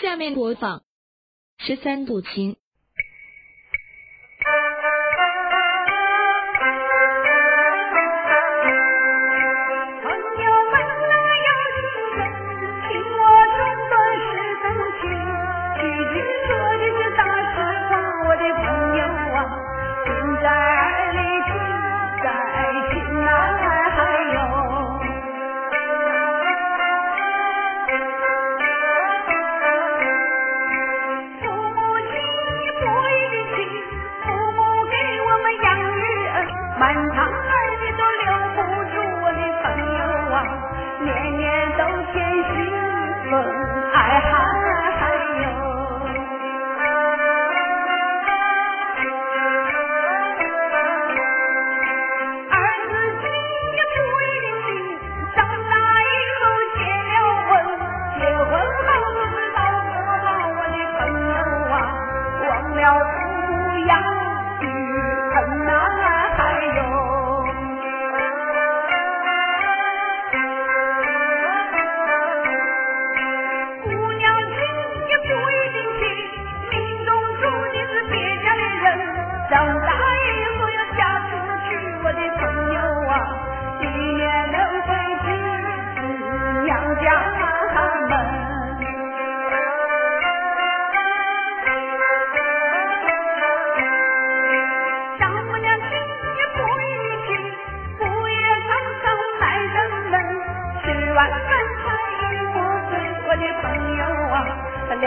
下面播放。十三度亲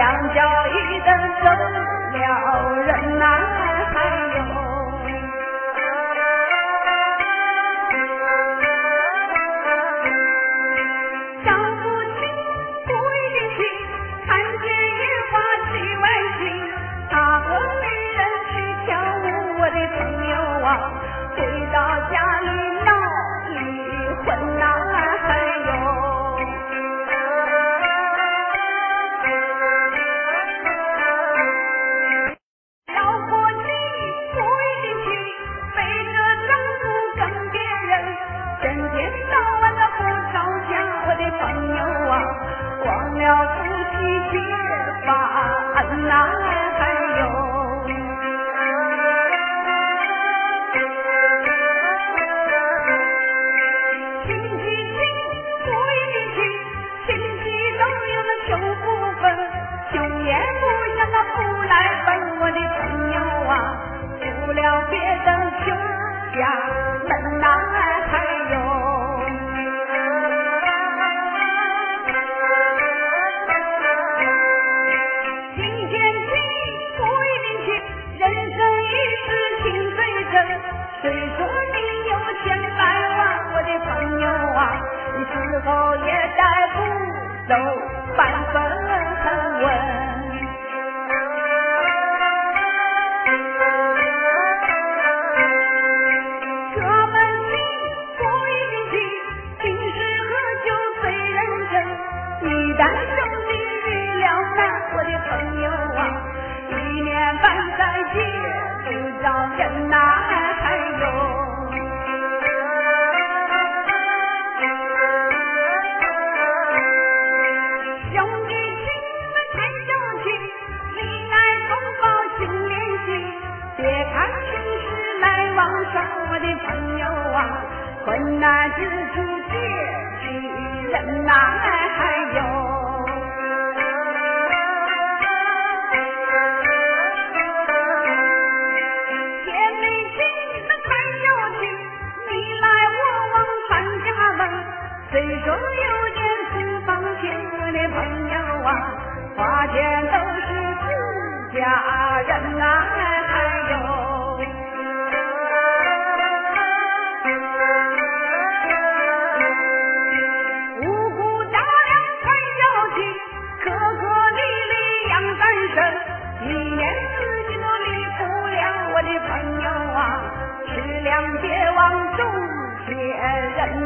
墙角一的走了人呐，还有。小夫妻不一起，看见野花起外心。他和女人去跳舞，我的朋友啊，回到家。虽说你有钱百万，我的朋友啊，你是否也带不走烦恼？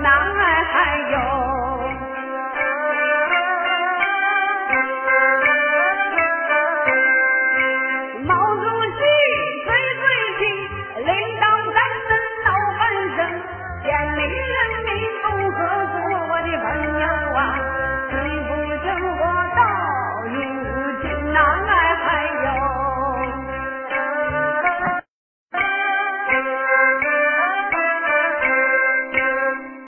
那哎嗨呦